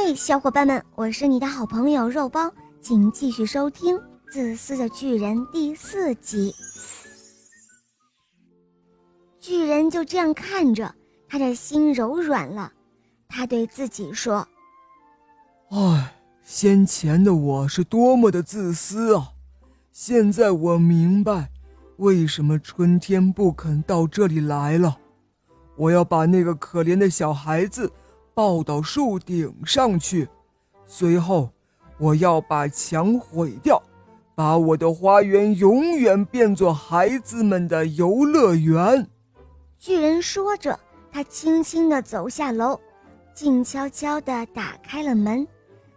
嘿，小伙伴们，我是你的好朋友肉包，请继续收听《自私的巨人》第四集。巨人就这样看着，他的心柔软了。他对自己说：“唉，先前的我是多么的自私啊！现在我明白，为什么春天不肯到这里来了。我要把那个可怜的小孩子。”抱到树顶上去，随后我要把墙毁掉，把我的花园永远变作孩子们的游乐园。巨人说着，他轻轻地走下楼，静悄悄地打开了门，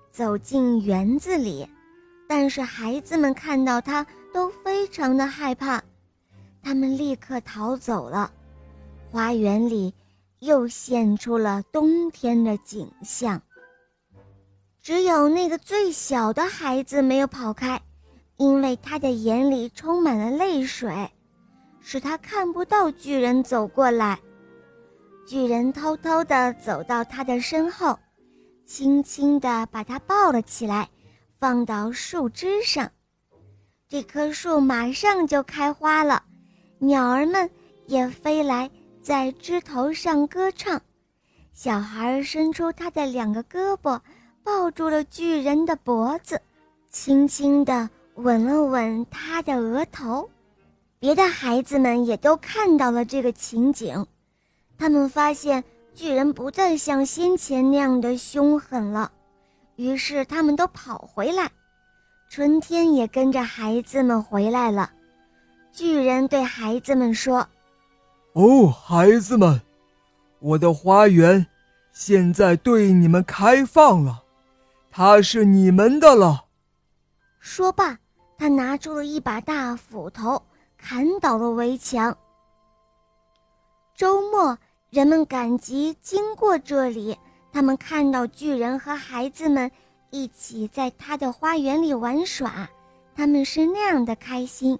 走进园子里。但是孩子们看到他都非常的害怕，他们立刻逃走了。花园里。又现出了冬天的景象。只有那个最小的孩子没有跑开，因为他的眼里充满了泪水，使他看不到巨人走过来。巨人偷偷地走到他的身后，轻轻地把他抱了起来，放到树枝上。这棵树马上就开花了，鸟儿们也飞来。在枝头上歌唱，小孩伸出他的两个胳膊，抱住了巨人的脖子，轻轻地吻了吻他的额头。别的孩子们也都看到了这个情景，他们发现巨人不再像先前那样的凶狠了，于是他们都跑回来。春天也跟着孩子们回来了。巨人对孩子们说。哦，孩子们，我的花园现在对你们开放了，它是你们的了。说罢，他拿出了一把大斧头，砍倒了围墙。周末，人们赶集经过这里，他们看到巨人和孩子们一起在他的花园里玩耍，他们是那样的开心。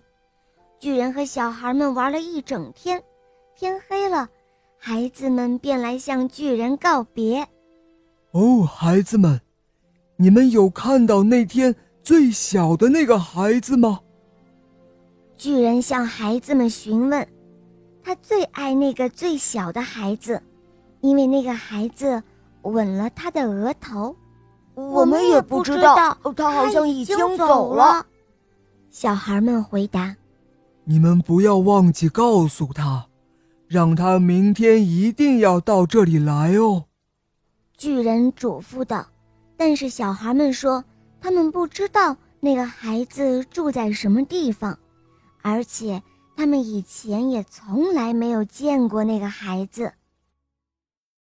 巨人和小孩们玩了一整天。天黑了，孩子们便来向巨人告别。哦，孩子们，你们有看到那天最小的那个孩子吗？巨人向孩子们询问，他最爱那个最小的孩子，因为那个孩子吻了他的额头。我们也不知道，他好像已经走了。小孩们回答：“你们不要忘记告诉他。”让他明天一定要到这里来哦，巨人嘱咐道。但是小孩们说，他们不知道那个孩子住在什么地方，而且他们以前也从来没有见过那个孩子。